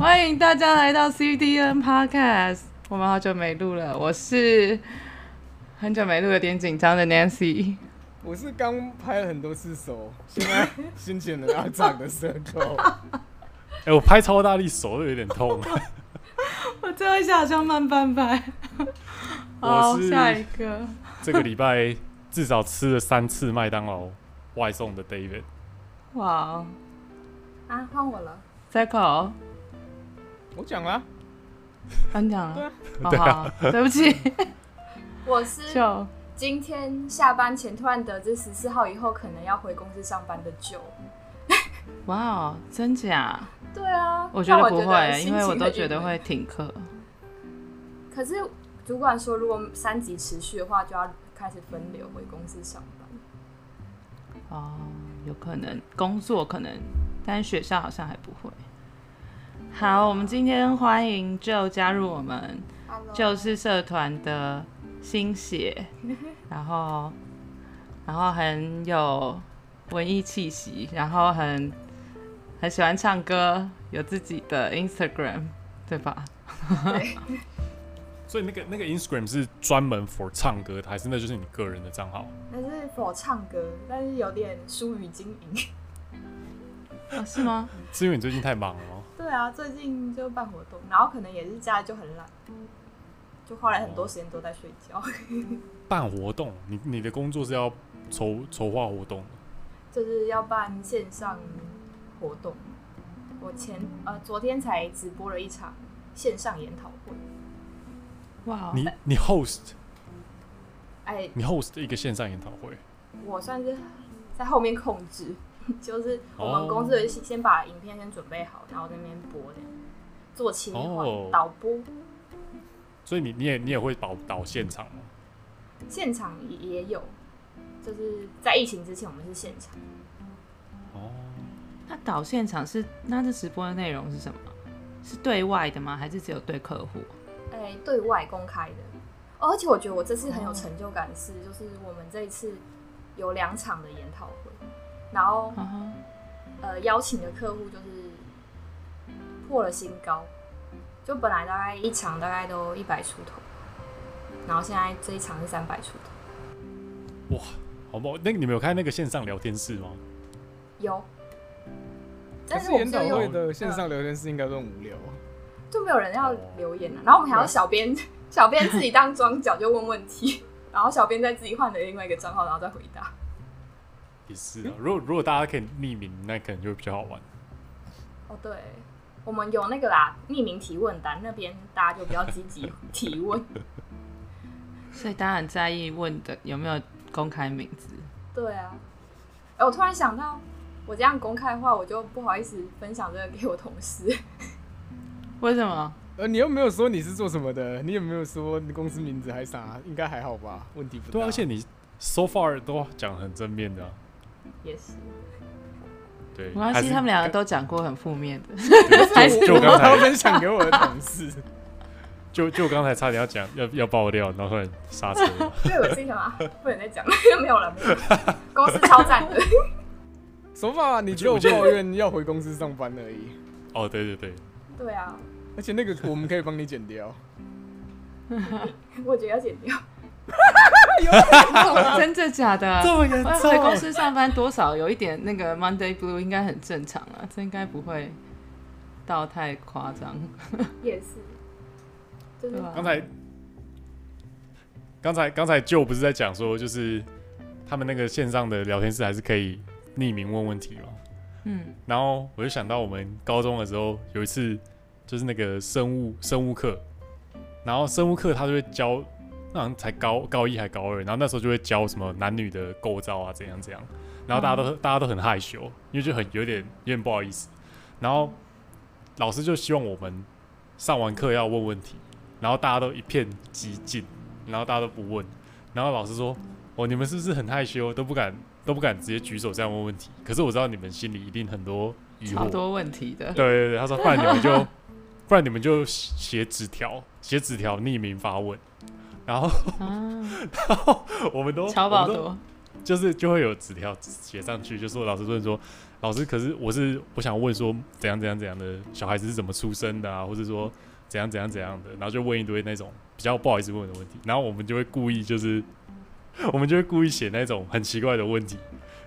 欢迎大家来到 CDN Podcast。我们好久没录了，我是很久没录，有点紧张的 Nancy。我是刚拍了很多次手，现在心情要长的时候。哎，我拍超大力，手都有点痛。我最后一下好像慢半拍。好，下一个。这个礼拜至少吃了三次麦当劳外送的 David。哇。啊，换我了。再考。我讲了，颁奖了，对啊，好好，对不起，我是今天下班前突然得知十四号以后可能要回公司上班的九。哇哦，真假？对啊，我觉得不会，因为我都觉得会停课。可是主管说，如果三级持续的话，就要开始分流回公司上班。哦，有可能工作可能，但是学校好像还不会。好，我们今天欢迎 Joe 加入我们。Joe 是社团的新血，然后，然后很有文艺气息，然后很很喜欢唱歌，有自己的 Instagram，对吧？对。所以那个那个 Instagram 是专门 for 唱歌的，还是那就是你个人的账号？那是 for 唱歌，但是有点疏于经营。啊，是吗？是因为你最近太忙了。对啊，最近就办活动，然后可能也是家里就很懒，就花了很多时间都在睡觉。办活动，你你的工作是要筹筹划活动，就是要办线上活动。我前呃昨天才直播了一场线上研讨会。哇，你你 host？哎，你 host 一个线上研讨会？我算是在后面控制。就是我们公司先把影片先准备好，然后在那边播的，做切换、oh. 导播。所以你你也你也会导导现场吗？现场也也有，就是在疫情之前我们是现场。哦、oh.，那导现场是那这直播的内容是什么？是对外的吗？还是只有对客户？哎、欸，对外公开的。而且我觉得我这次很有成就感的是，就是我们这一次有两场的研讨会。然后，uh. 呃，邀请的客户就是破了新高，就本来大概一场大概都一百出头，然后现在这一场是三百出头。哇，好不好？那个你们有看那个线上聊天室吗？有。但是研讨会的线上聊天室应该都很无聊，就没有人要留言了。然后我们还要小编，小编自己当庄脚就问问题，然后小编再自己换了另外一个账号，然后再回答。也是啊，如果如果大家可以匿名，那可能就会比较好玩。哦，对，我们有那个啦，匿名提问单，那边大家就比较积极提问。所以大家很在意问的有没有公开名字。对啊，哎，我突然想到，我这样公开的话，我就不好意思分享这个给我同事。为什么？呃，你又没有说你是做什么的，你有没有说你公司名字还啥？应该还好吧？问题不大。对，而且你 so far 都讲很正面的啊。也是，对，没关系，他们两个都讲过很负面的。就刚才分享给我的同事，就就刚才差点要讲要要爆料，然后突然刹车。对，我心想啊，不能再讲了，没有了，没有了。公司超赞的。手法，你就抱怨要回公司上班而已。哦，对对对。对啊。而且那个我们可以帮你剪掉。我觉得要剪掉。真的假的？这么严重？在公司上班多少有一点那个 Monday Blue 应该很正常啊，这应该不会到太夸张。也是，真的？刚才刚才刚才就不是在讲说，就是他们那个线上的聊天室还是可以匿名问问题吗？嗯，然后我就想到我们高中的时候有一次，就是那个生物生物课，然后生物课他就会教。那好像才高高一还高二，然后那时候就会教什么男女的构造啊，怎样怎样，然后大家都、嗯、大家都很害羞，因为就很有点有点不好意思，然后老师就希望我们上完课要问问题，然后大家都一片寂静，然后大家都不问，然后老师说：“哦，你们是不是很害羞，都不敢都不敢直接举手这样问问题？可是我知道你们心里一定很多疑惑，好多问题的。”对对对，他说：“不然你们就不然你们就写纸条，写纸条匿名发问。”然后，啊、然后我们都，乔宝多，就是就会有纸条写上去，就说老师问说，老师可是我是我想问说怎样怎样怎样的小孩子是怎么出生的啊，或者说怎样怎样怎样的，然后就问一堆那种比较不好意思问的问题，然后我们就会故意就是我们就会故意写那种很奇怪的问题，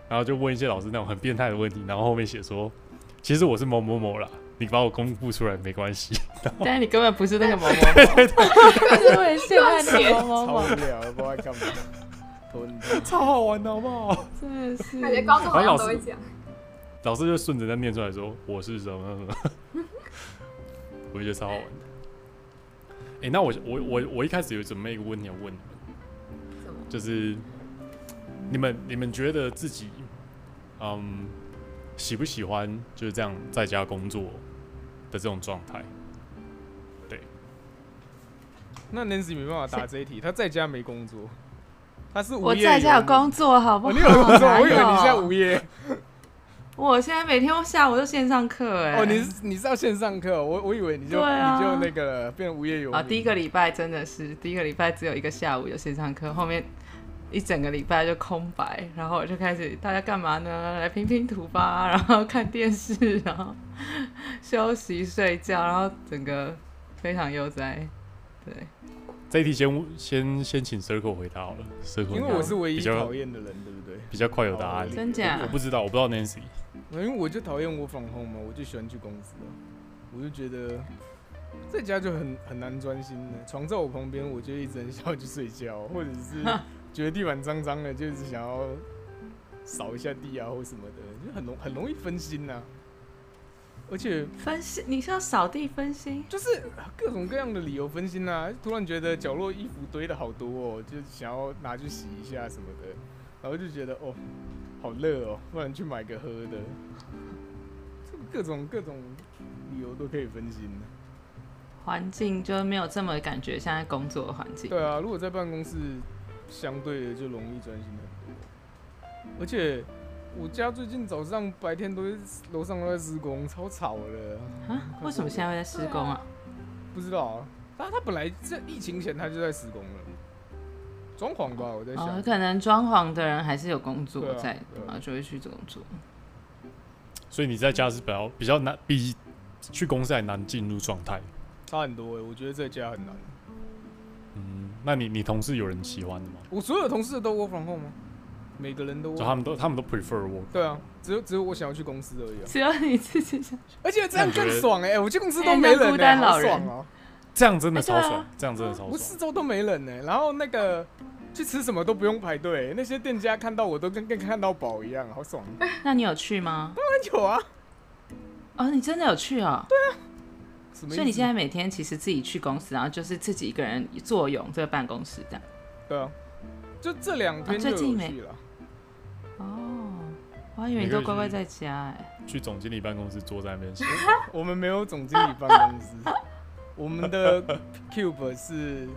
然后就问一些老师那种很变态的问题，然后后面写说其实我是某某某啦。你把我公布出来没关系，但是你根本不是那个某某某，是为陷害那个某某某。超无聊，不知道干嘛。超好玩的，好不好？真的是。感觉高中好像都会讲。老师就顺着那念出来说：“我是什么什么。”我觉得超好玩的。哎、欸，那我我我我一开始有准备一个问题要问你们，就是你们你们觉得自己，嗯。喜不喜欢就是这样在家工作的这种状态？对。那 Nancy 没办法答这一题，他在家没工作，他是无业。我在家有工作，好不好？哦、你有工作，我以为你现在无业。我现在每天下午都线上课，哎。哦，你是你是要线上课？我我以为你就、啊、你就那个变无业游民。啊，第一个礼拜真的是第一个礼拜只有一个下午有线上课，后面。一整个礼拜就空白，然后我就开始大家干嘛呢？来拼拼图吧，然后看电视，然后休息睡觉，然后整个非常悠哉。对，这一题先先先请 Circle 回答好了，Circle。因为我是唯一讨厌的人，对不对？比较快有答案。真假？我不知道，我不知道 Nancy。因为我就讨厌 work from home 嘛，我就喜欢去公司，我就觉得在家就很很难专心的。床在我旁边，我就一直很想要去睡觉，或者是。觉得地板脏脏的，就是想要扫一下地啊，或什么的，就很容很容易分心呐、啊。而且分心，你是要扫地分心？就是各种各样的理由分心啊。突然觉得角落衣服堆的好多哦，就想要拿去洗一下什么的，然后就觉得哦，好热哦，不然去买个喝的。各种各种理由都可以分心。环境就没有这么感觉，现在工作的环境。对啊，如果在办公室。相对的就容易专心很多，而且我家最近早上白天都楼上都在施工，超吵的。啊？为什么现在会在施工啊？不知道啊，但他本来在疫情前他就在施工了，装潢吧，我在想。哦，可能装潢的人还是有工作在，然后就会去工作。所以你在家是比较比较难，比去公司还难进入状态。差很多哎，我觉得在家很难。嗯，那你你同事有人喜欢的吗？我所有同事都 work from home 吗？每个人都，就他们都他们都 prefer work。对啊，只有只有我想要去公司而已啊。只有你自己想去，而且这样更爽哎、欸！我去公司都没人、欸，好爽哦、喔。这样真的超爽，这样真的超爽。我四周都没人呢、欸，然后那个去吃什么都不用排队、欸，那些店家看到我都跟跟看到宝一样，好爽。那你有去吗？当然有啊。哦，你真的有去啊、喔？对啊。所以你现在每天其实自己去公司，然后就是自己一个人坐拥这个办公室这样。对啊，就这两天就有去了。哦，我还以为你都乖乖在家哎。去总经理办公室坐在那边写。我们没有总经理办公室，我们的 Cube 是，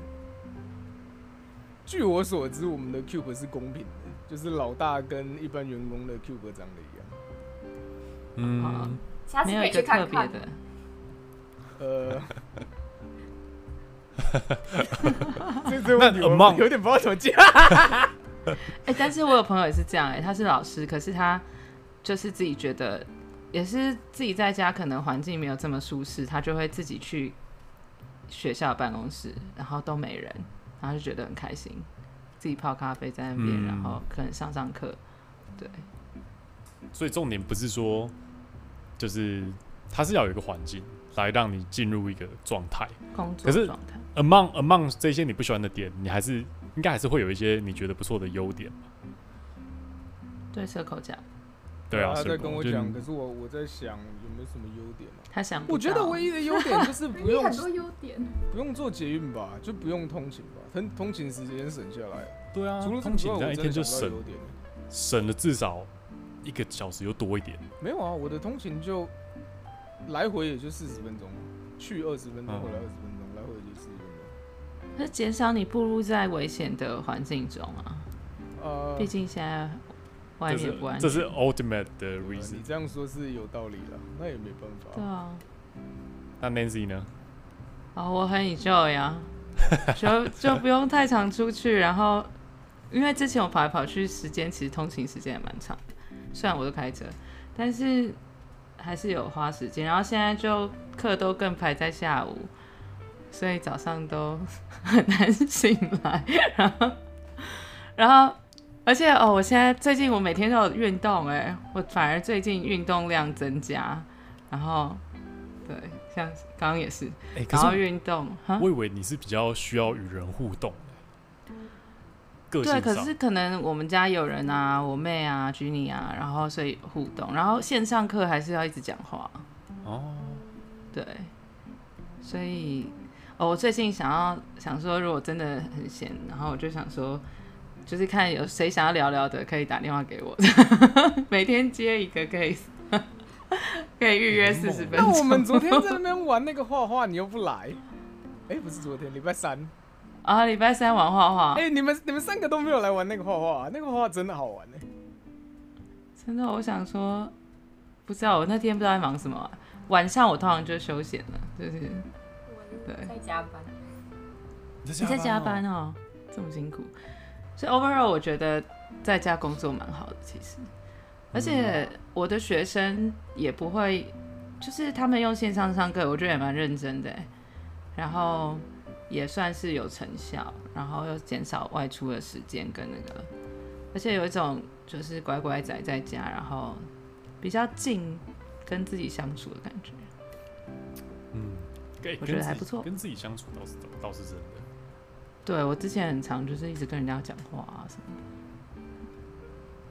据我所知，我们的 Cube 是公平的，就是老大跟一般员工的 Cube 长得一样。嗯，没有一个特别的。呃，这这问题我有点不知道怎么讲。哎，但是我有朋友也是这样，哎，他是老师，可是他就是自己觉得，也是自己在家可能环境没有这么舒适，他就会自己去学校办公室，然后都没人，然后就觉得很开心，自己泡咖啡在那边，嗯、然后可能上上课，对。所以重点不是说，就是他是要有一个环境。来让你进入一个状态，工作状态。可是 among among 这些你不喜欢的点，你还是应该还是会有一些你觉得不错的优点吧？对，社口讲。对啊，他在跟我讲，可是我我在想有没有什么优点啊？他想，我觉得唯一的优点就是不用 很多优点，不用做捷运吧，就不用通勤吧，通通勤时间省下来。对啊，除了通勤这样一天就省省了至少一个小时又多一点。没有啊，我的通勤就。来回也就四十分钟，去二十分钟，回来二十分钟，嗯、来回也就四十分钟。那减少你步入在危险的环境中啊。呃，毕竟现在外面不安全。这是 ultimate 的 reason。你这样说是有道理的，那也没办法。对啊。那 Nancy 呢？哦，我很 enjoy 呀，就就不用太常出去，然后因为之前我跑来跑去，时间其实通勤时间也蛮长的，虽然我都开车，但是还是有花时间。然后现在就课都更排在下午，所以早上都很难醒来。然后，然后，而且哦，我现在最近我每天都有运动，哎，我反而最近运动量增加。然后，对，像刚刚也是，欸、然后运动。我以为你是比较需要与人互动。对，可是可能我们家有人啊，我妹啊，Jenny 啊，然后所以互动，然后线上课还是要一直讲话。哦，对，所以哦，我最近想要想说，如果真的很闲，然后我就想说，就是看有谁想要聊聊的，可以打电话给我，每天接一个 case，可以预约四十分钟。那我们昨天在那边玩那个画画，你又不来？哎，不是昨天，礼拜三。啊，礼拜三玩画画。哎、欸，你们你们三个都没有来玩那个画画，那个画画真的好玩呢。真的，我想说，不知道我那天不知道在忙什么、啊。晚上我通常就休闲了，就是对，在加班。你在加班哦，这么辛苦。所以 overall 我觉得在家工作蛮好的，其实，而且我的学生也不会，就是他们用线上上课，我觉得也蛮认真的。然后。也算是有成效，然后又减少外出的时间跟那个，而且有一种就是乖乖宅在家，然后比较近跟自己相处的感觉。嗯，我觉得还不错。跟自己相处倒是倒是真的。对，我之前很常就是一直跟人家讲话啊什么的。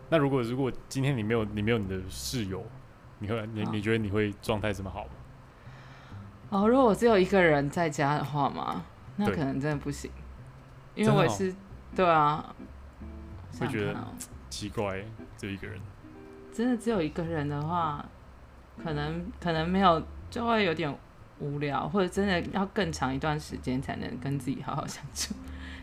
那如果如果今天你没有你没有你的室友，你会你你觉得你会状态这么好吗？哦，如果我只有一个人在家的话嘛。那可能真的不行，因为我也是，对啊，会觉得奇怪，只有一个人。真的只有一个人的话，可能可能没有，就会有点无聊，或者真的要更长一段时间才能跟自己好好相处。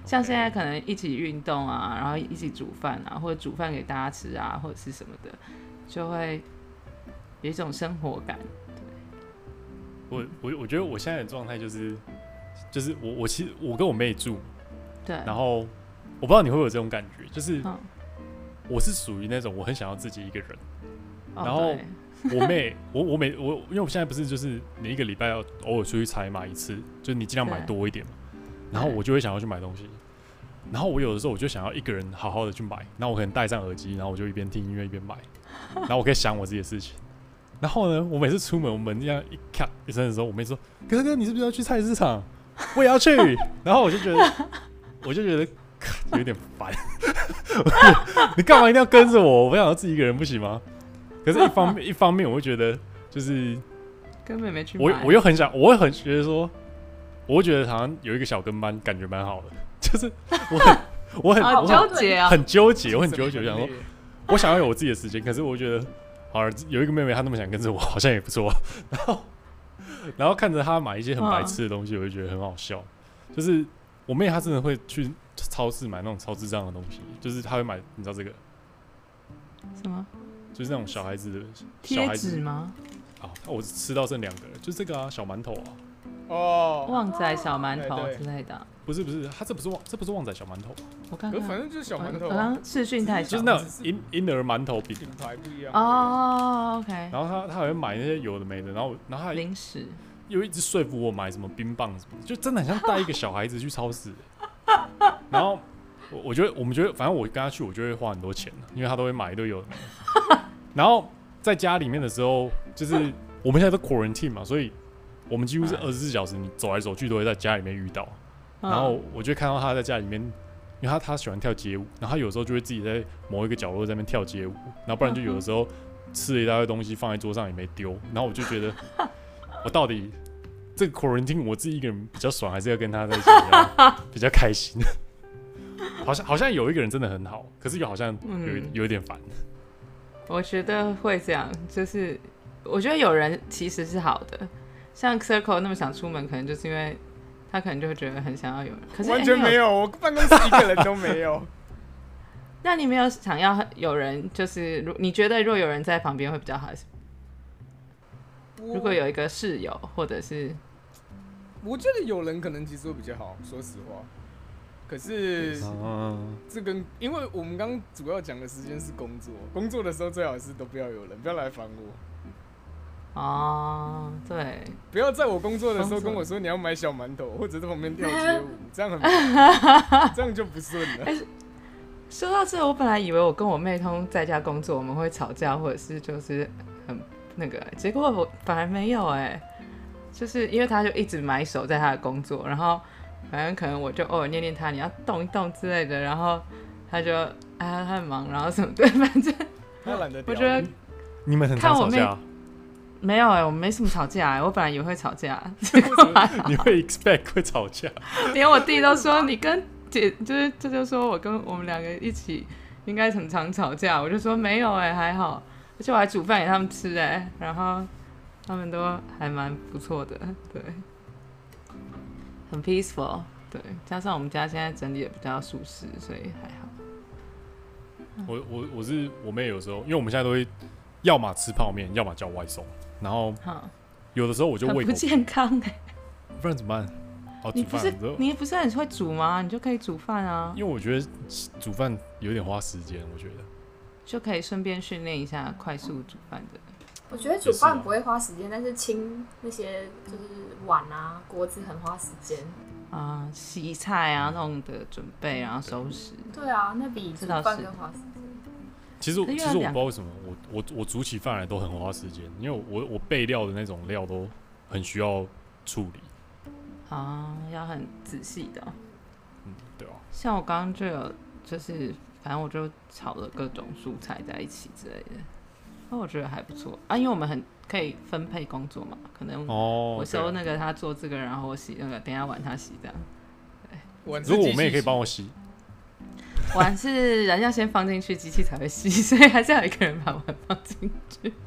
像现在可能一起运动啊，然后一起煮饭啊，或者煮饭给大家吃啊，或者是什么的，就会有一种生活感。对，我我我觉得我现在的状态就是。就是我，我其实我跟我妹住，对，然后我不知道你会不会有这种感觉，就是我是属于那种我很想要自己一个人，哦、然后我妹，我我每我因为我现在不是就是你一个礼拜要偶尔出去采买一次，就是你尽量买多一点嘛，然后我就会想要去买东西，然后我有的时候我就想要一个人好好的去买，然后我可能戴上耳机，然后我就一边听音乐一边买，然后我可以想我自己的事情，然后呢，我每次出门我门这样一咔一声的时候，我妹说：“哥哥，你是不是要去菜市场？” 我也要去，然后我就觉得，我就觉得 有点烦。你干嘛一定要跟着我？我不想要自己一个人不行吗？可是，一方面，一方面，我会觉得就是跟妹妹去。我我又很想，我会很觉得说，我会觉得好像有一个小跟班，感觉蛮好的。就是我很我很纠结啊，很纠结，我很纠结，想说我想要有我自己的时间，可是我觉得，好有一个妹妹，她那么想跟着我，好像也不错。然后。然后看着他买一些很白痴的东西，我就觉得很好笑。就是我妹她真的会去超市买那种超智障的东西，就是她会买，你知道这个？什么？就是那种小孩子的贴纸吗？啊，我吃到剩两个，就这个啊，小馒头啊。哦，旺仔小馒头之类的。不是不是，他这不是旺，这不是旺仔小馒头。我看看，反正就是小馒头。刚刚视讯太小，就是那种婴婴儿馒头饼，品牌不一样。哦，OK。然后他他好像买那些有的没的，然后然后他零食又一直说服我买什么冰棒什么，就真的很像带一个小孩子去超市。然后我我觉得我们觉得，反正我跟他去，我就会花很多钱，因为他都会买一堆有的没的。然后在家里面的时候，就是我们现在都 quarantine 嘛，所以我们几乎是二十四小时，你走来走去都会在家里面遇到。然后我就看到他在家里面，因为他他喜欢跳街舞，然后他有时候就会自己在某一个角落在那边跳街舞，然后不然就有的时候吃了一大堆东西放在桌上也没丢，然后我就觉得 我到底这个 quarantine 我自己一个人比较爽，还是要跟他在一起比较，比较开心？好像好像有一个人真的很好，可是又好像有有点烦。我觉得会这样，就是我觉得有人其实是好的，像 Circle 那么想出门，可能就是因为。他可能就会觉得很想要有人，可是完全没有，我办公室一个人都没有。那你没有想要有人，就是如你觉得若有人在旁边会比较好，还是如果有一个室友，或者是我觉得有人可能其实会比较好，说实话。可是这跟因为我们刚刚主要讲的时间是工作，工作的时候最好是都不要有人，不要来烦我。哦，对，不要在我工作的时候跟我说你要买小馒头，或者在旁边跳街舞，这样很，这样就不顺了。欸，说到这，我本来以为我跟我妹通在家工作，我们会吵架，或者是就是很那个，结果我反而没有哎，就是因为她就一直埋首在她的工作，然后。反正可能我就偶尔念念她，你要动一动之类的，然后她就啊她很忙，然后什么对，反正他懒得。我觉得你们很常吵架？没有哎、欸，我没什么吵架哎、欸，我本来也会吵架。你会 expect 会吵架？连我弟都说你跟姐就是这就说我跟我们两个一起应该很常吵架，我就说没有哎、欸，还好，而且我还煮饭给他们吃哎、欸，然后他们都还蛮不错的，对。很 peaceful，对，加上我们家现在整理也比较舒适，所以还好。我我我是我妹，有时候因为我们现在都会，要么吃泡面，要么叫外送，然后有的时候我就胃口不健康哎，不然怎么办？哦，煮饭，你不是很会煮吗？你就可以煮饭啊。因为我觉得煮饭有点花时间，我觉得就可以顺便训练一下快速煮饭的。我觉得煮饭不会花时间，但是清那些就是碗啊、锅子很花时间啊，洗菜啊那种的准备，然后收拾。对啊，那比煮饭更花时间。其实其实我不知道为什么，我我我煮起饭来都很花时间，因为我我备料的那种料都很需要处理。啊，要很仔细的。嗯，对啊。像我刚刚就有，就是反正我就炒了各种蔬菜在一起之类的。那我觉得还不错啊，因为我们很可以分配工作嘛，可能我收那个他做这个，然后我洗那个，等下碗他洗这样。对，如果我们也可以帮我洗，碗是人要先放进去，机器才会洗，所以还是要有一个人把碗放进去。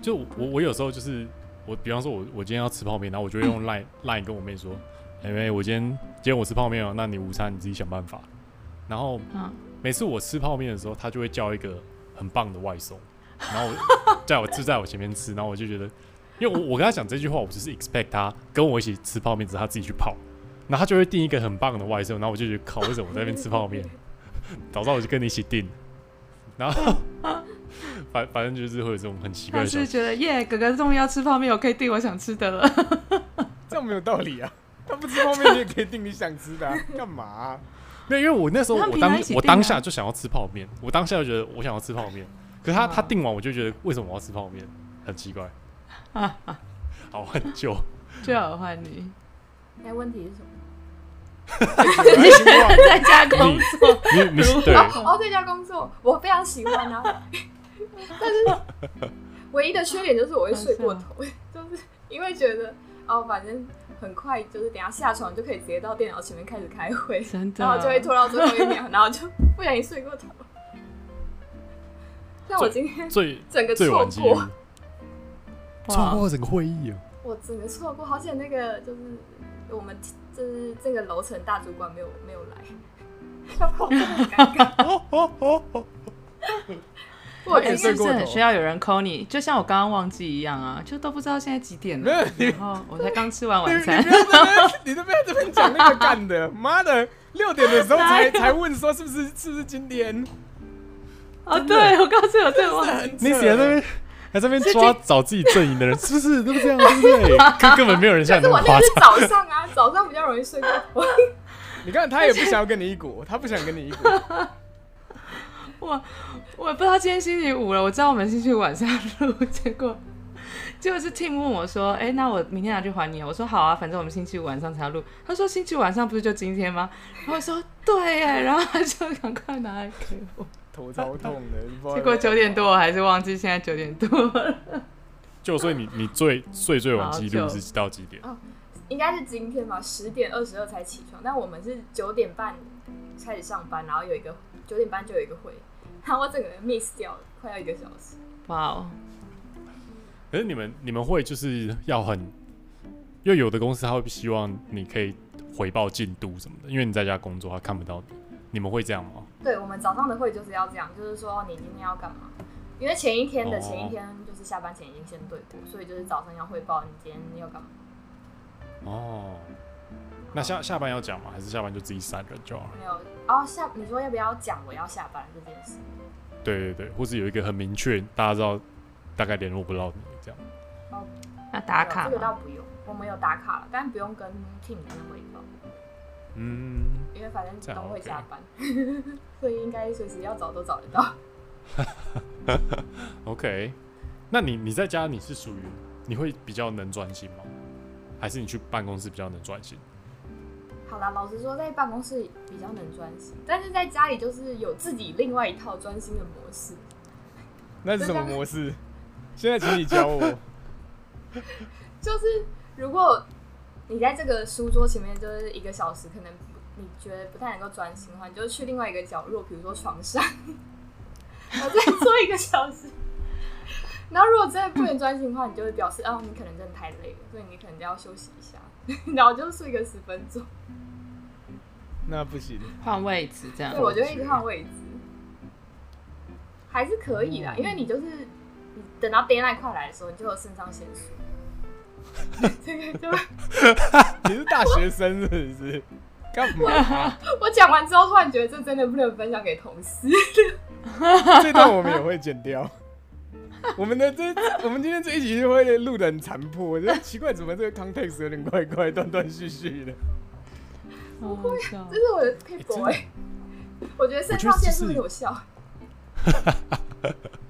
就我我有时候就是我，比方说我我今天要吃泡面，然后我就会用 line line 跟我妹说，哎妹，我今天今天我吃泡面哦，那你午餐你自己想办法，然后嗯。每次我吃泡面的时候，他就会叫一个很棒的外送，然后在我就在我前面吃，然后我就觉得，因为我我跟他讲这句话，我只是 expect 他跟我一起吃泡面，只是他自己去泡，然后他就会订一个很棒的外送，然后我就觉得靠，为什么我在那边吃泡面？早知道我就跟你一起订，然后 反反正就是会有这种很奇怪的，就是觉得耶，哥哥终于要吃泡面，我可以订我想吃的了，这样没有道理啊！他不吃泡面，你也可以订你想吃的，啊，干嘛，啊？没有，因为我那时候我当我当下就想要吃泡面，我当下就觉得我想要吃泡面，可是他他订完我就觉得为什么我要吃泡面，很奇怪。好，很久最好换你。哎，问题是什么？在家工作，你你是对哦，在家工作我非常喜欢啊，但是唯一的缺点就是我会睡过头，就是因为觉得哦，反正。很快，就是等下下床就可以直接到电脑前面开始开会，然后就会拖到最后一秒，然后就不小心睡过头。像我今天最整个错过，错过整个会议啊！我整个错过，好险那个就是我们就是这个楼层大主管没有没有来，要 不然很尴尬。我也是很需要有人 call 你，就像我刚刚忘记一样啊，就都不知道现在几点了。然后我才刚吃完晚餐。你 都不要这边讲那个干的，妈的，六点的时候才才问说是不是是不是今天？哦，对，我告诉我这个，你写在那边，在这边抓找自己阵营的人，是不是都是这样？对不对？根根本没有人像你那么夸张。我是早上啊，早上比较容易睡过头。你看他也不想要跟你一股，他不想跟你一股。我我也不知道今天星期五了，我知道我们星期五晚上录，结果结果是 Tim 问我说：“哎、欸，那我明天拿去还你？”我说：“好啊，反正我们星期五晚上才要录。”他说：“星期五晚上不是就今天吗？”然后我说：“对耶。”然后他就赶快拿来给我，头超痛的。结果九点多我还是忘记现在九点多了。就所以你你最睡最晚记录是到几点？哦，应该是今天吧，十点二十二才起床。但我们是九点半开始上班，然后有一个九点半就有一个会。然后我整个人 miss 掉了，快要一个小时。哇哦！可是你们你们会就是要很，因为有的公司他会希望你可以回报进度什么的，因为你在家工作他看不到你。你们会这样吗？对，我们早上的会就是要这样，就是说你今天要干嘛？因为前一天的前一天就是下班前已经先对过，所以就是早上要汇报你今天要干嘛。哦。那下下班要讲吗？还是下班就自己闪人就好了？没有哦，下你说要不要讲我要下班这件事？对对对，或是有一个很明确，大家知道大概联络不到你这样。哦，那打卡这个倒不用，我们有打卡了，但不用跟 team 的人汇报。嗯，因为反正都会加班，样 所以应该随时要找都找得到。OK，那你你在家你是属于你会比较能专心吗？还是你去办公室比较能专心？好啦，老实说，在办公室比较能专心，但是在家里就是有自己另外一套专心的模式。那是什么模式？现在请你教我。就是如果你在这个书桌前面就是一个小时，可能你觉得不太能够专心的话，你就去另外一个角落，比如说床上，然后再坐一个小时。然后如果真的不能专心的话，你就会表示哦，你可能真的太累了，所以你可能就要休息一下，然后就睡个十分钟。那不行，换位置这样。对，我就一直换位置，还是可以的，因为你就是你等到 deadline 快来的时候，你就有肾上腺素。这个就你是大学生是不是？干嘛？我讲完之后，突然觉得这真的不能分享给同事。这段我们也会剪掉。我们的这，我们今天这一集就会录的很残破。我觉得奇怪，怎么这个 context 有点怪怪，断断续续的。不会，这是我的撇步哎。我觉得肾上腺素有效。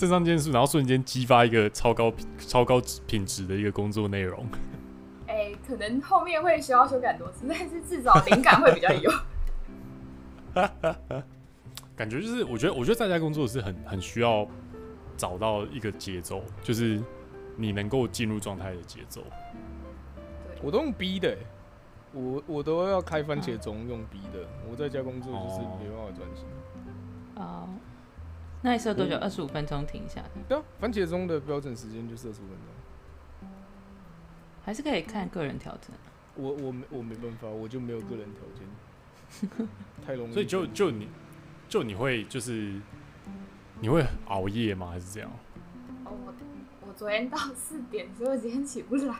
肾上腺素，然后瞬间激发一个超高超高品质的一个工作内容。哎、欸，可能后面会需要修改很多次，但是至少灵感会比较有。感觉就是，我觉得，我觉得在家工作是很很需要找到一个节奏，就是你能够进入状态的节奏。我都用逼的、欸。我我都要开番茄钟用逼的，我在家工作就是没办法专心。哦，那你设多久？二十五分钟停一下。对啊，番茄钟的标准时间就是二十五分钟。还是可以看个人调整。我我没我没办法，我就没有个人条件，太容易。所以就就你就你会就是你会熬夜吗？还是这样？哦，我我昨天到四点，所以我今天起不来。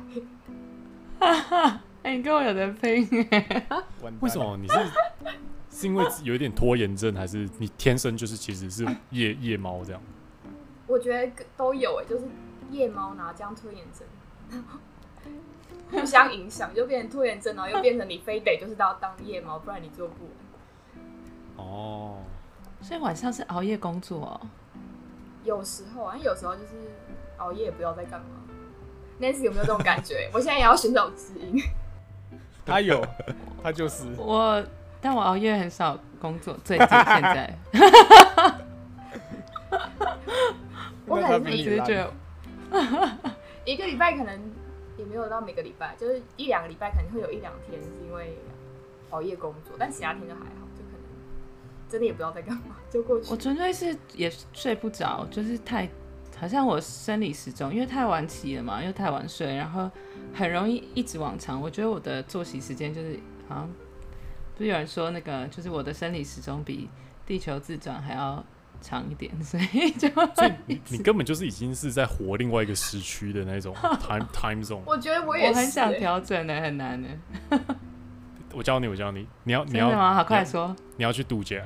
哎、欸，你跟我有得拼哎！为什么？你是是因为有一点拖延症，还是你天生就是其实是夜夜猫这样？我觉得都有哎，就是夜猫拿这样拖延症，互相影响，就变成拖延症，然后又变成你非得就是要当夜猫，不然你做不完。哦，所以晚上是熬夜工作哦？有时候啊，有时候就是熬夜，不知道在干嘛。Nancy 有没有这种感觉？我现在也要寻找知音。他有，他就是我，但我熬夜很少工作，最近 现在。我可能只是觉得，一个礼拜可能也没有到每个礼拜，就是一两个礼拜可能会有一两天是因为熬夜工作，但其他天就还好，就可能真的也不知道在干嘛，就过去。我纯粹是也睡不着，就是太。好像我生理时钟，因为太晚起了嘛，又太晚睡，然后很容易一直往长。我觉得我的作息时间就是好像，不是有人说那个，就是我的生理时钟比地球自转还要长一点，所以就所以你你根本就是已经是在活另外一个时区的那种 time time zone。我觉得我也，我很想调整的，很难的。我教你，我教你，你要你要吗？好快说，你要去度假。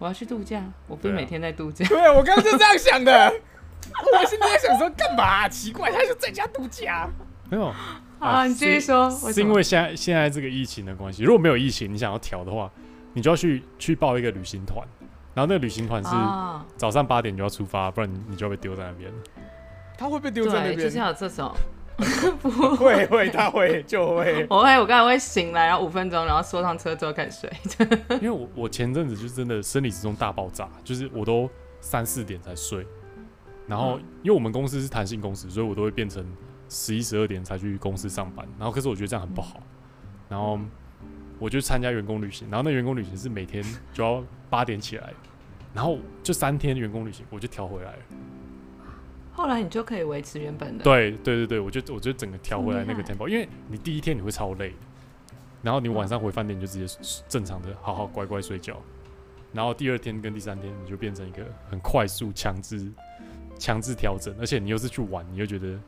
我要去度假，我不是每天在度假。对啊，我刚刚就这样想的。我现在在想说干嘛、啊？奇怪，他就在家度假。没有啊，你继续说。是因为现在现在这个疫情的关系。如果没有疫情，你想要调的话，你就要去去报一个旅行团。然后那个旅行团是早上八点就要出发，不然你就要被丢在那边。他会被丢在那边？就是这种。不会会，他会就会。我会，我刚才会醒来，然后五分钟，然后坐上车之后开始睡。因为我我前阵子就真的生理时钟大爆炸，就是我都三四点才睡。然后因为我们公司是弹性公司，所以我都会变成十一十二点才去公司上班。然后可是我觉得这样很不好。然后我就参加员工旅行，然后那员工旅行是每天就要八点起来，然后就三天员工旅行我就调回来了。后来你就可以维持原本的。对对对对，我就我就整个调回来那个 tempo，因为你第一天你会超累，然后你晚上回饭店你就直接正常的好好乖乖睡觉，然后第二天跟第三天你就变成一个很快速强制强制调整，而且你又是去玩，你又觉得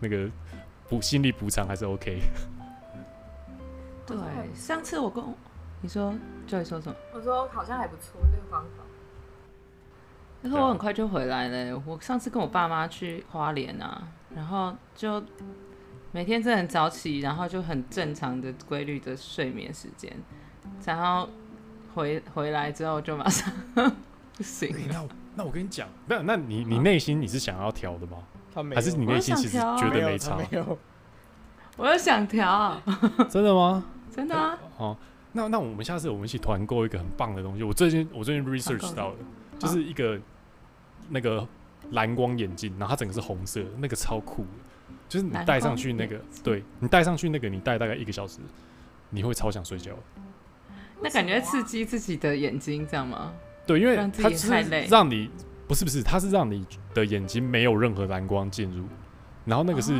那个补心理补偿还是 OK。对，上次我跟你说，就会说什么？我说好像还不错，这个方法。然后我很快就回来了。我上次跟我爸妈去花莲啊，然后就每天真的很早起，然后就很正常的规律的睡眠时间，然后回回来之后就马上 不行。那我那我跟你讲，那那你你内心你是想要调的吗？他没有，还是你内心其实觉得没差？没有，我又想调。真的吗？真的啊。哦，那那我们下次我们一起团购一个很棒的东西。我最近我最近 research 到的。就是一个那个蓝光眼镜，然后它整个是红色，那个超酷的。就是你戴上去那个，对你戴上去那个，你戴大概一个小时，你会超想睡觉。那感觉刺激自己的眼睛，这样吗？对，因为它是让你不是不是，它是让你的眼睛没有任何蓝光进入，然后那个是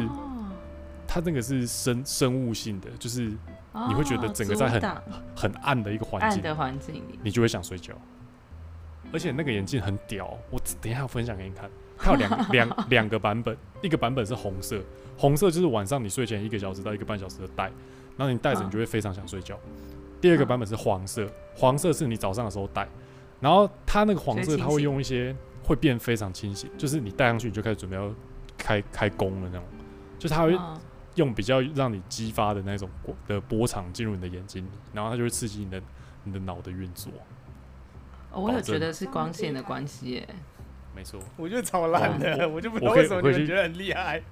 它那个是生生物性的，就是你会觉得整个在很很暗的一个环境的环境里，你就会想睡觉。而且那个眼镜很屌，我等一下分享给你看。它有两两两个版本，一个版本是红色，红色就是晚上你睡前一个小时到一个半小时的戴，然后你戴着你就会非常想睡觉。第二个版本是黄色，黄色是你早上的时候戴，然后它那个黄色它会用一些会变非常清醒，就是你戴上去你就开始准备要开开工了那种，就是它会用比较让你激发的那种的波长进入你的眼睛里，然后它就会刺激你的你的脑的运作。哦、我有觉得是光线的关系耶，没错。我觉得超烂的，我就不知道为什么你们觉得很厉害。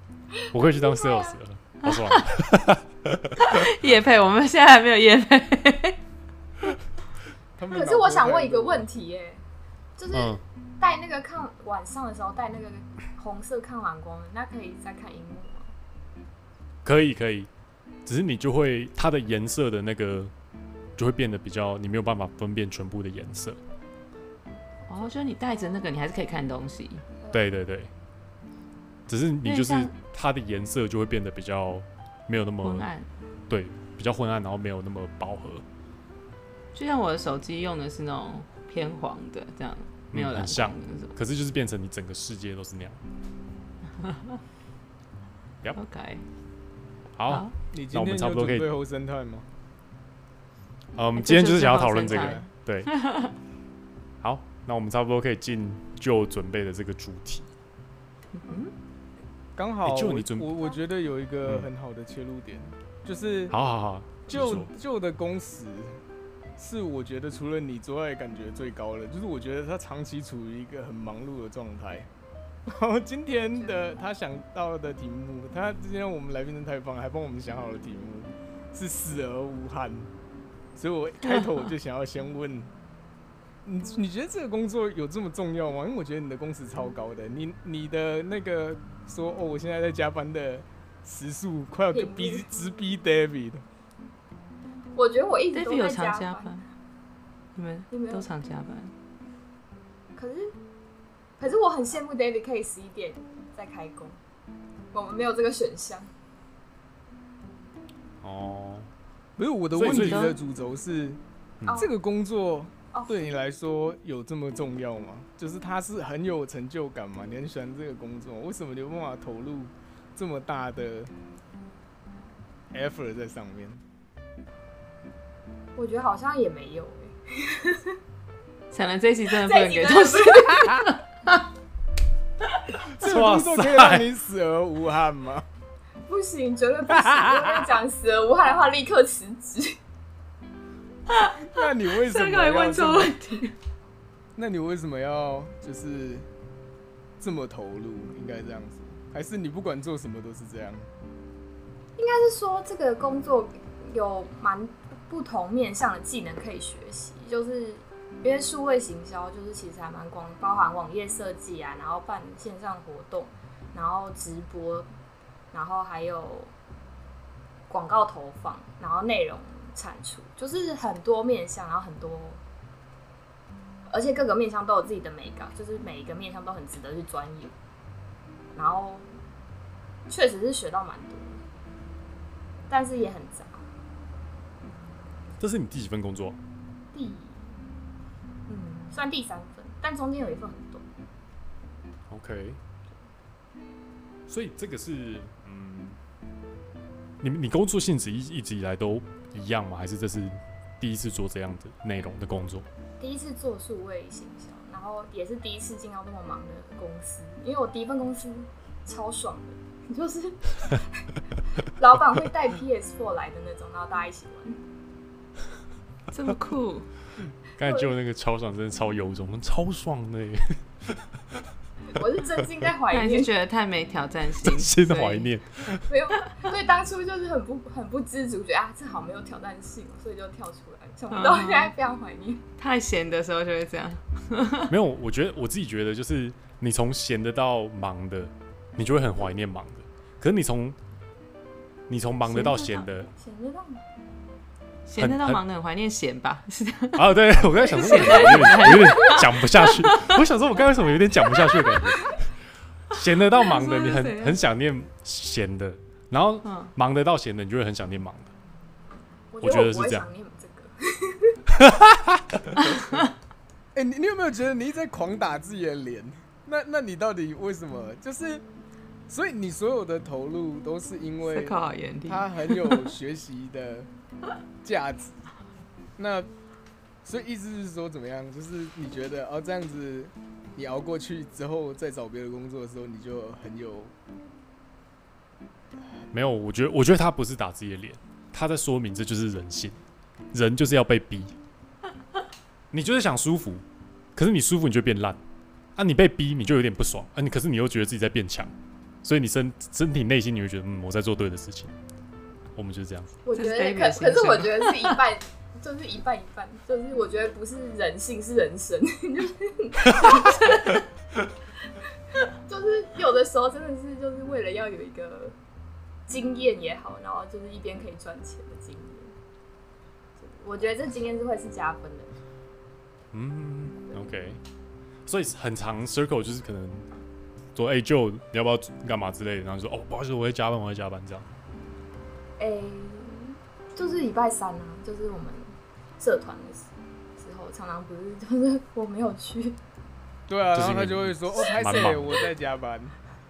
我可以去当 sales 了，好爽。叶配，我们现在还没有叶配。可是我想问一个问题，耶，就是戴那个看晚上的时候戴那个红色抗蓝光，那可以再看荧幕吗？可以，可以，只是你就会它的颜色的那个就会变得比较，你没有办法分辨全部的颜色。哦，就是你戴着那个，你还是可以看东西。对对对，只是你就是它的颜色就会变得比较没有那么昏暗，对，比较昏暗，然后没有那么饱和。就像我的手机用的是那种偏黄的，这样没有、嗯、很像，可是就是变成你整个世界都是那样。yep. OK，好，好，那我们差不多可以最后生态吗？嗯，我们今天就是想要讨论这个，对，好。那我们差不多可以进就准备的这个主题。嗯，刚好就你准备，我我觉得有一个很好的切入点，嗯、就是好好好，就就的工时是我觉得除了你之外感觉最高的，就是我觉得他长期处于一个很忙碌的状态。然后今天的他想到的题目，他今天我们来宾真太棒，还帮我们想好了题目是死而无憾，所以我开头我就想要先问。你你觉得这个工作有这么重要吗？因为我觉得你的工时超高的，你你的那个说哦，我现在在加班的时速快要逼直逼 David。我觉得我一直都在加班。加班你们你们都常加班？可是可是我很羡慕 David 可以十一点再开工，我们没有这个选项。哦，没有，我的问题的主轴是这个工作。对你来说有这么重要吗？就是他是很有成就感嘛？你很喜欢这个工作，为什么你有办法投入这么大的 effort 在上面？我觉得好像也没有 想来这一期真的不能给东西。这个工作可以让你死而无憾吗？不行，绝对不行！我跟你讲，死而无憾的话，立刻辞职。那你为什么要问这问题？那你为什么要就是这么投入？应该这样子，还是你不管做什么都是这样？应该是说这个工作有蛮不同面向的技能可以学习，就是因为数位行销就是其实还蛮广，包含网页设计啊，然后办线上活动，然后直播，然后还有广告投放，然后内容。产出就是很多面向，然后很多，而且各个面向都有自己的美感，就是每一个面向都很值得去钻研。然后确实是学到蛮多，但是也很杂。这是你第几份工作？第，嗯，算第三份，但中间有一份很短。OK，所以这个是，嗯，你你工作性质一一直以来都。一样吗？还是这是第一次做这样的内容的工作？第一次做数位行销，然后也是第一次进到这么忙的公司。因为我第一份公司超爽的，就是 老板会带 PS4 来的那种，然后大家一起玩，这么酷。刚才就那个超爽，真的超有种，超爽的耶。我是真心在怀念，还是觉得太没挑战性？真心的怀念。没有，所以当初就是很不很不知足，觉得啊，这好没有挑战性，所以就跳出来。想不到现在非常怀念。太闲的时候就会这样。没有，我觉得我自己觉得，就是你从闲的到忙的，你就会很怀念忙的。可是你从你从忙的到闲的，闲的到忙。闲的到忙的很怀念闲吧？是这样。啊，对，我刚才想说，有点有点讲不下去。我想说，我刚才为什么有点讲不下去的感觉？闲得到忙的，你很很想念闲的，然后忙得到闲的，你就会很想念忙的。我觉得是这样。哎，你你有没有觉得你一直在狂打自己的脸？那那你到底为什么？就是，所以你所有的投入都是因为他很有学习的。价值，那所以意思是说怎么样？就是你觉得哦，这样子你熬过去之后，再找别的工作的时候，你就很有没有？我觉得，我觉得他不是打自己的脸，他在说明这就是人性，人就是要被逼。你就是想舒服，可是你舒服你就变烂啊！你被逼你就有点不爽啊！你可是你又觉得自己在变强，所以你身身体内心你会觉得嗯，我在做对的事情。我们就是这样子。我觉得可可是我觉得是一半，就是一半一半，就是我觉得不是人性，是人生，就 是就是有的时候真的是就是为了要有一个经验也好，然后就是一边可以赚钱的经验。我觉得这经验是会是加分的。嗯，OK。所以很长 circle 就是可能说，哎、欸，就你要不要干嘛之类的，然后说，哦，不好意思，我会加班，我会加班这样。哎、欸，就是礼拜三啊，就是我们社团的时时候，常常不是就是我没有去。对啊，然后他就会说：“哦，拍摄，我在加班。”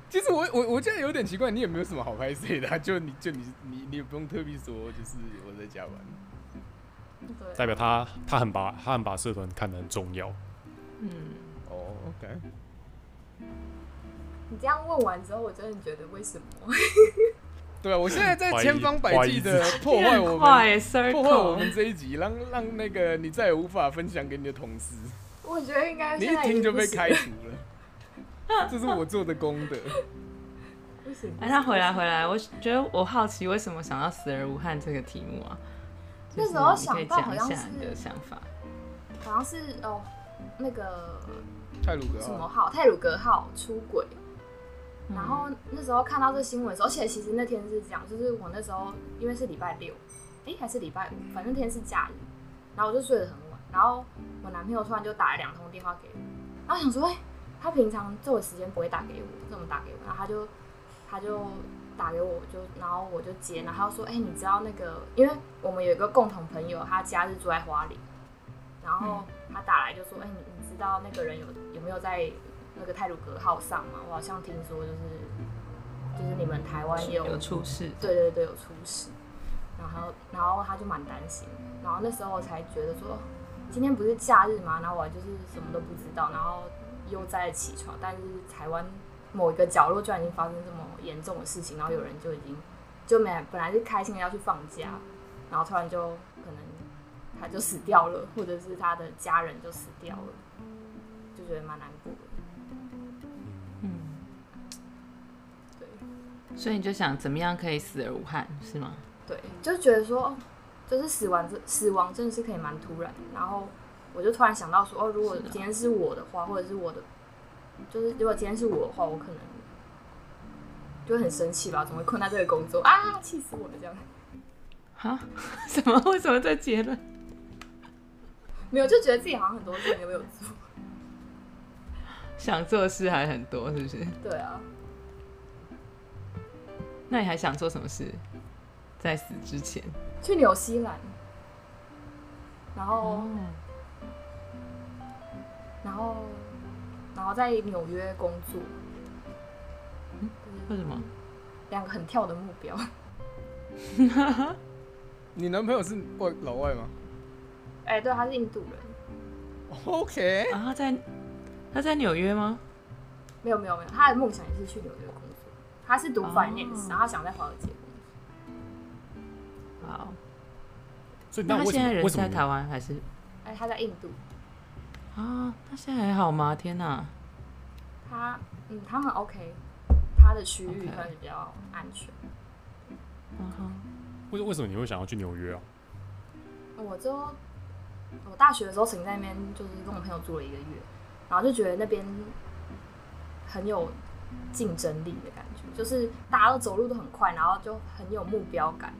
其实我我我觉得有点奇怪，你也没有什么好拍摄的、啊，就你就你你你也不用特别说，就是我在加班。对，代表他他很把他很把社团看得很重要。嗯，哦、oh,，OK。你这样问完之后，我真的觉得为什么？对啊，我现在在千方百计的破坏我们，破坏我们这一集，让让那个你再也无法分享给你的同事。我觉得应该你一听就被开除了，这是我做的功德。哎，他回来回来，我觉得我好奇为什么想到死而无憾这个题目啊？那时候想到好像是你的想法，好像是哦，那个泰鲁格什么号？泰鲁格号出轨。然后那时候看到这新闻的时候，而且其实那天是这样，就是我那时候因为是礼拜六，哎还是礼拜五，反正天是假日，然后我就睡得很晚，然后我男朋友突然就打了两通电话给我，然后想说，哎，他平常这个时间不会打给我，怎么打给我？然后他就他就打给我，就然后我就接，然后他说，哎，你知道那个，因为我们有一个共同朋友，他家是住在花莲，然后他打来就说，哎，你你知道那个人有有没有在？那个泰鲁格号上嘛，我好像听说就是就是你们台湾有，有出事，对对对，有出事，然后然后他就蛮担心，然后那时候我才觉得说今天不是假日嘛，然后我就是什么都不知道，然后悠哉起床，但是台湾某一个角落居然已经发生这么严重的事情，然后有人就已经就没本来是开心的要去放假，然后突然就可能他就死掉了，或者是他的家人就死掉了，就觉得蛮难过的。所以你就想怎么样可以死而无憾，是吗？对，就觉得说，就是死亡这死亡真的是可以蛮突然。然后我就突然想到说，哦，如果今天是我的话，或者是我的，就是如果今天是我的话，我可能就会很生气吧，怎么会困在这个工作啊？气死我了！这样。啊？什么？为什么这结论？没有，就觉得自己好像很多事情都没有做，想做的事还很多，是不是？对啊。那你还想做什么事？在死之前去纽西兰，然后，哦、然后，然后在纽约工作。为什么？两个很跳的目标。你男朋友是外老外吗？哎、欸，对，他是印度人。OK。啊，他在他在纽约吗？没有没有没有，他的梦想也是去纽约。他是读 finance，、oh. 然后他想在华尔街工作。好。所以那他现在人在台湾还是？哎、欸，他在印度。啊，他现在还好吗？天哪！他嗯，他很 OK，他的区域可能比较安全。嗯哼。为为什么你会想要去纽约啊？我就我大学的时候曾经在那边就是跟我朋友住了一个月，然后就觉得那边很有竞争力的感觉，就是大家都走路都很快，然后就很有目标感，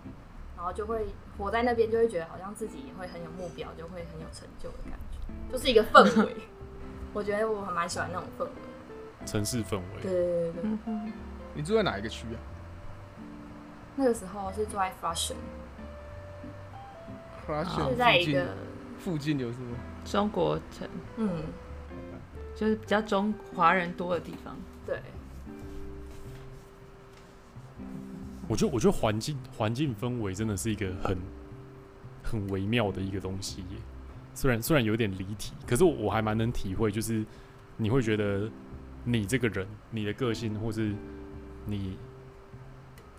然后就会活在那边，就会觉得好像自己也会很有目标，就会很有成就的感觉，就是一个氛围。我觉得我还蛮喜欢那种氛围，城市氛围。对对对对。你住在哪一个区啊？那个时候是住在 Flushing。是在一个附近有什么中国城？嗯，就是比较中华人多的地方。对，我觉得我觉得环境环境氛围真的是一个很很微妙的一个东西耶。虽然虽然有点离题，可是我我还蛮能体会，就是你会觉得你这个人、你的个性，或是你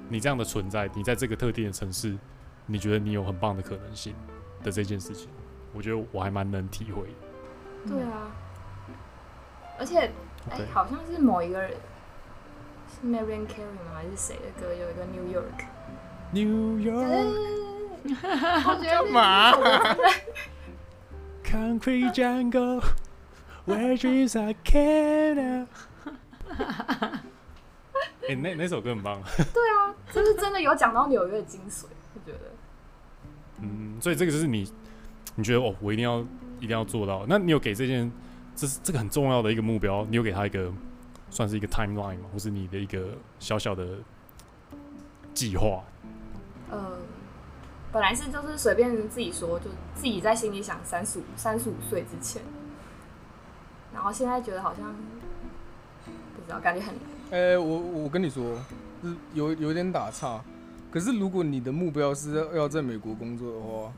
你这样的存在，你在这个特定的城市。你觉得你有很棒的可能性的这件事情，我觉得我还蛮能体会。对啊，而且哎、欸，好像是某一个人是 Marian Carey 吗？还是谁的歌？有一个 New York。New York。干嘛？Concrete jungle, where dreams are carried。哎，那那首歌很棒。对啊，就是真的有讲到纽约的精髓，我觉得。嗯，所以这个就是你，你觉得哦，我一定要一定要做到。那你有给这件，这是这个很重要的一个目标，你有给他一个算是一个 timeline 吗？或是你的一个小小的计划？呃，本来是就是随便自己说，就自己在心里想三十五三十五岁之前，然后现在觉得好像不知道，感觉很……呃、欸，我我跟你说，有有点打岔。可是，如果你的目标是要在美国工作的话，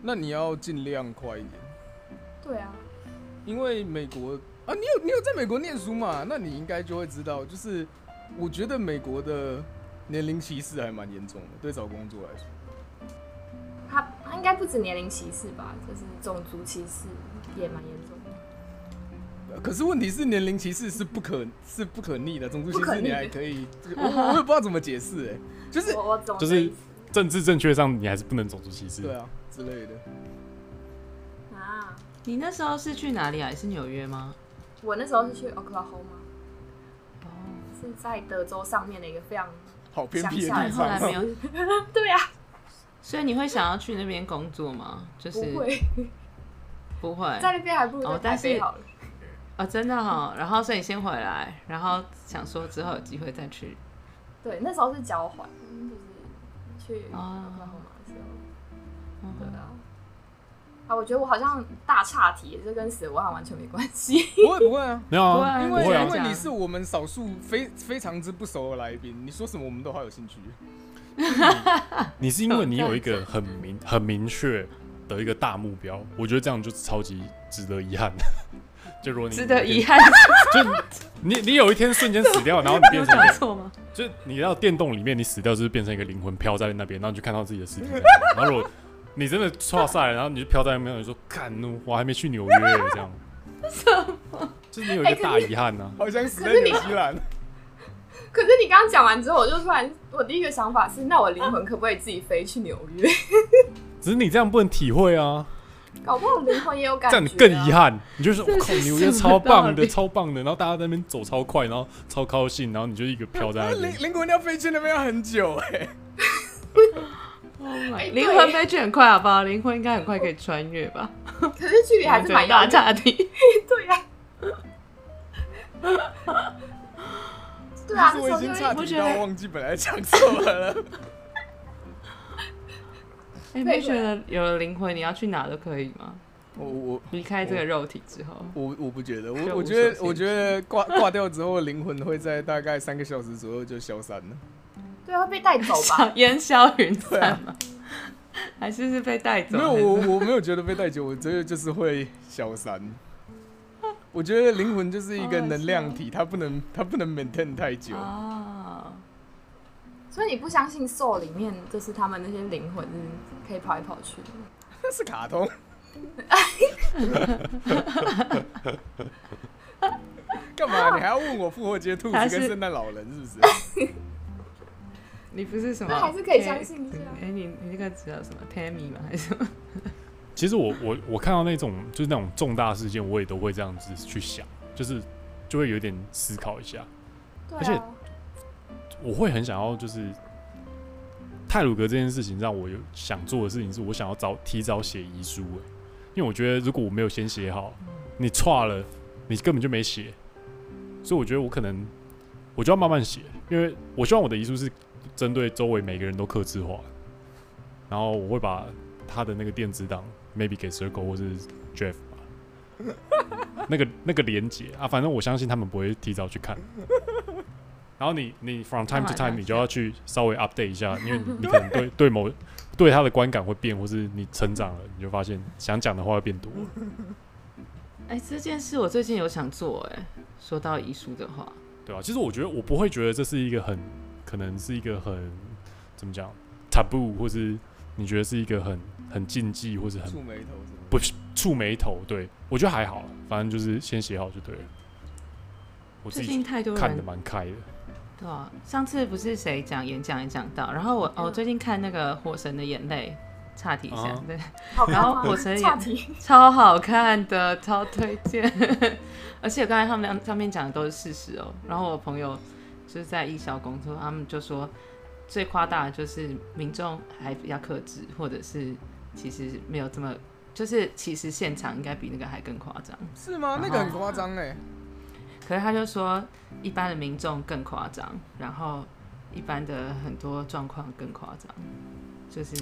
那你要尽量快一点。对啊，因为美国啊，你有你有在美国念书嘛？那你应该就会知道，就是我觉得美国的年龄歧视还蛮严重的，对找工作来说。他他应该不止年龄歧视吧？就是种族歧视也蛮严重的。可是问题是，年龄歧视是不可是不可逆的，种族歧视你还可以，我我也不知道怎么解释哎。就是就是政治正确上，你还是不能种族歧视。对啊，之类的。啊，你那时候是去哪里啊？是纽约吗？我那时候是去 Oklahoma，哦，是在德州上面的一个非常好偏僻的地方。后来没有。对啊，所以你会想要去那边工作吗？就是不会，不会，在那边还不如在台北好了。哦，真的哈。然后所以你先回来，然后想说之后有机会再去。对，那时候是交换。去奥克拉荷马的时候，对啊，啊，我觉得我好像大岔题，这跟死亡完全没关系。不会不会啊，没有啊，因为因为你是我们少数非非常之不熟的来宾，你说什么我们都好有兴趣。你是因为你有一个很明很明确的一个大目标，我觉得这样就是超级值得遗憾的。就如果你值得遗憾，就你你有一天瞬间死掉，然后你变成错吗？就你到电动里面，你死掉就是变成一个灵魂飘在那边，然后你就看到自己的尸体。然后如果你真的错赛，然后你就飘在那边，你说看，我还没去纽约这样。什么？就是你有一个大遗憾呢、啊，好像死在纽西兰。可是你刚刚讲完之后，我就突然，我第一个想法是，那我灵魂可不可以自己飞去纽约？只是你这样不能体会啊。搞不好灵魂也有感觉，啊，这样你更遗憾。你就说，我靠，纽约超棒的，超棒的。然后大家在那边走超快，然后超高兴，然后你就一个飘在那边。灵灵魂要飞去那边要很久哎，欸。灵魂飞去很快好不好？灵魂应该很快可以穿越吧？可是距离还是蛮大差的。对呀。对啊，我已经差点到忘记本来讲什么了。你不觉得有了灵魂，你要去哪都可以吗？我我离开这个肉体之后，我我不觉得，我我觉得我觉得挂挂掉之后，灵魂会在大概三个小时左右就消散了。对，会被带走吧？烟消云散吗。还是是被带走？没有，我我没有觉得被带走，我觉得就是会消散。我觉得灵魂就是一个能量体，它不能它不能 maintain 太久。啊，所以你不相信 Soul 里面就是他们那些灵魂是可以跑来跑去的？那是卡通。干嘛？你还要问我复活节兔子跟圣诞老人是不是？你不是什么？那还是可以相信一下。哎、欸，你你那个知道什么 Tammy 吗？还是什么？其实我我我看到那种就是那种重大事件，我也都会这样子去想，就是就会有点思考一下。对啊。而且我会很想要，就是泰鲁格这件事情让我有想做的事情，是我想要早提早写遗书。因为我觉得如果我没有先写好，你错了，你根本就没写。所以我觉得我可能我就要慢慢写，因为我希望我的遗书是针对周围每个人都克制化，然后我会把他的那个电子档 maybe 给 Circle 或是 Jeff 吧，那个那个连接啊，反正我相信他们不会提早去看。然后你你 from time to time 你就要去稍微 update 一下，因为你可能对对某对他的观感会变，或是你成长了，你就发现想讲的话会变多。哎、欸，这件事我最近有想做哎、欸。说到遗书的话，对啊，其实我觉得我不会觉得这是一个很可能是一个很怎么讲 taboo，或是你觉得是一个很很禁忌，或是很触眉头是不是触眉头？对我觉得还好，反正就是先写好就对了。我最近太多人看的蛮开的，对啊，上次不是谁讲演讲也讲到，然后我哦最近看那个《火神的眼泪》。岔题一下，对，然后火神也超好看的，超推荐。而且刚才他们俩上面讲的都是事实哦。然后我朋友就是在艺校工作，他们就说最夸大的就是民众还比较克制，或者是其实没有这么，就是其实现场应该比那个还更夸张。是吗？那个很夸张哎。可是他就说一般的民众更夸张，然后一般的很多状况更夸张，就是。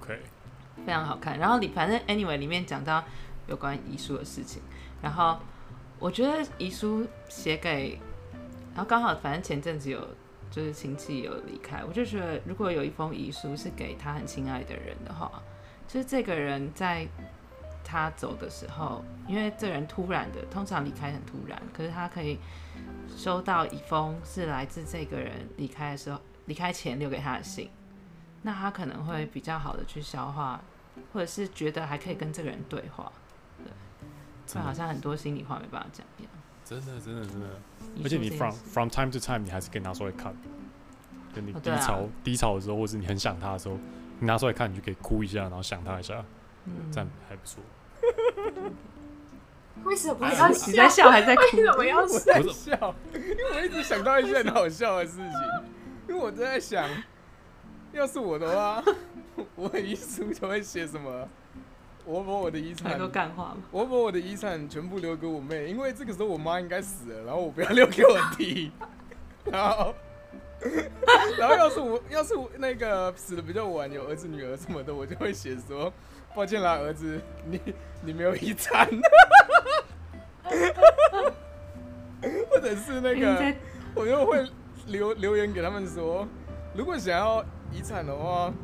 OK，非常好看。然后你反正 anyway 里面讲到有关遗书的事情，然后我觉得遗书写给，然后刚好反正前阵子有就是亲戚有离开，我就觉得如果有一封遗书是给他很亲爱的人的话，就是这个人在他走的时候，因为这人突然的，通常离开很突然，可是他可以收到一封是来自这个人离开的时候，离开前留给他的信。那他可能会比较好的去消化，或者是觉得还可以跟这个人对话，对，就好像很多心里话没办法讲。真的，真的，真的。而且你 from from time to time 你还是可以拿出来看，就你低潮、哦啊、低潮的时候，或是你很想他的时候，你拿出来看，你就可以哭一下，然后想他一下，嗯，这样还不错。为什么要你在笑还在哭？为什么要 在笑？因为我一直想到一些很好笑的事情，因为我都在想。要是我的话，我遗书就会写什么？我把我的遗产，我把我的遗产全部留给我妹，因为这个时候我妈应该死了，然后我不要留给我弟。然后，然后要是我要是我那个死的比较晚，有儿子女儿什么的，我就会写说：抱歉啦，儿子，你你没有遗产。或者是那个，我又会留留言给他们说，如果想要。遗产的话，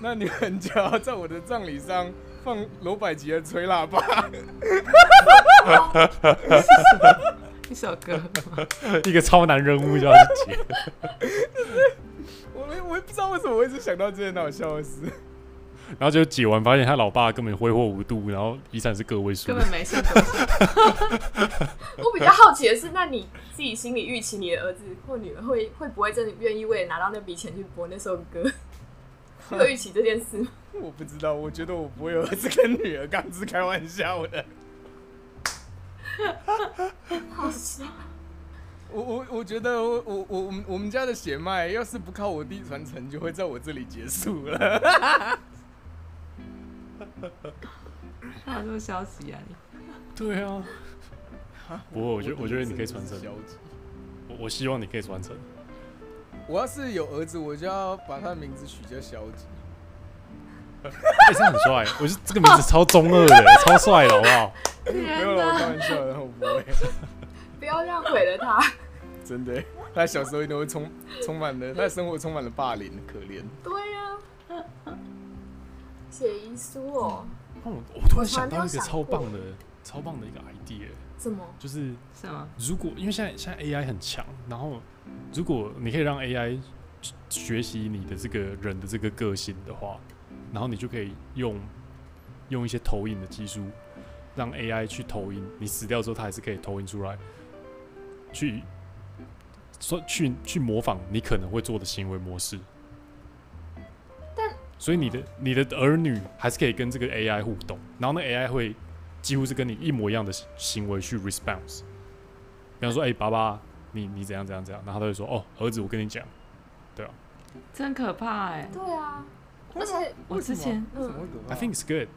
那你们就要在我的葬礼上放罗百吉的吹喇叭。一首歌，一个超难任务就要去解。我我也不知道为什么我一直想到这件好笑的事。然后就解完，发现他老爸根本挥霍无度，然后遗产是个位数，根本没事。我比较好奇的是，那你自己心里预期你的儿子或女儿会会不会真的愿意为了拿到那笔钱去播那首歌？有预期这件事？我不知道，我觉得我不会有儿子跟女儿，刚是开玩笑的。好笑。我我我觉得我我我们我们家的血脉，要是不靠我弟传承，就会在我这里结束了。他什么消息啊？你？对啊。不过我觉得，我觉得你可以传承。我我希望你可以传承。我要是有儿子，我就要把他的名字取叫消极。哎、欸，是很帅！我觉得这个名字超中二的，超帅的，好不好？没有了，我开玩笑的，我不会。不要这样毁了他。真的，他小时候一定会充充满了，他的生活充满了霸凌，可怜。对呀、啊。写遗书哦。我我突然想到一个超棒的、超棒的一个 idea。什么？就是什么？如果因为现在现在 AI 很强，然后如果你可以让 AI 学习你的这个人的这个个性的话，然后你就可以用用一些投影的技术，让 AI 去投影。你死掉之后，它还是可以投影出来，去说去去模仿你可能会做的行为模式。但所以你的你的儿女还是可以跟这个 AI 互动，然后那 AI 会。几乎是跟你一模一样的行为去 response，比方说，哎、欸，爸爸，你你怎样怎样怎样，然后他就说，哦，儿子，我跟你讲，对啊，真可怕哎、欸，对啊，而且我之前嗯，I think it's good，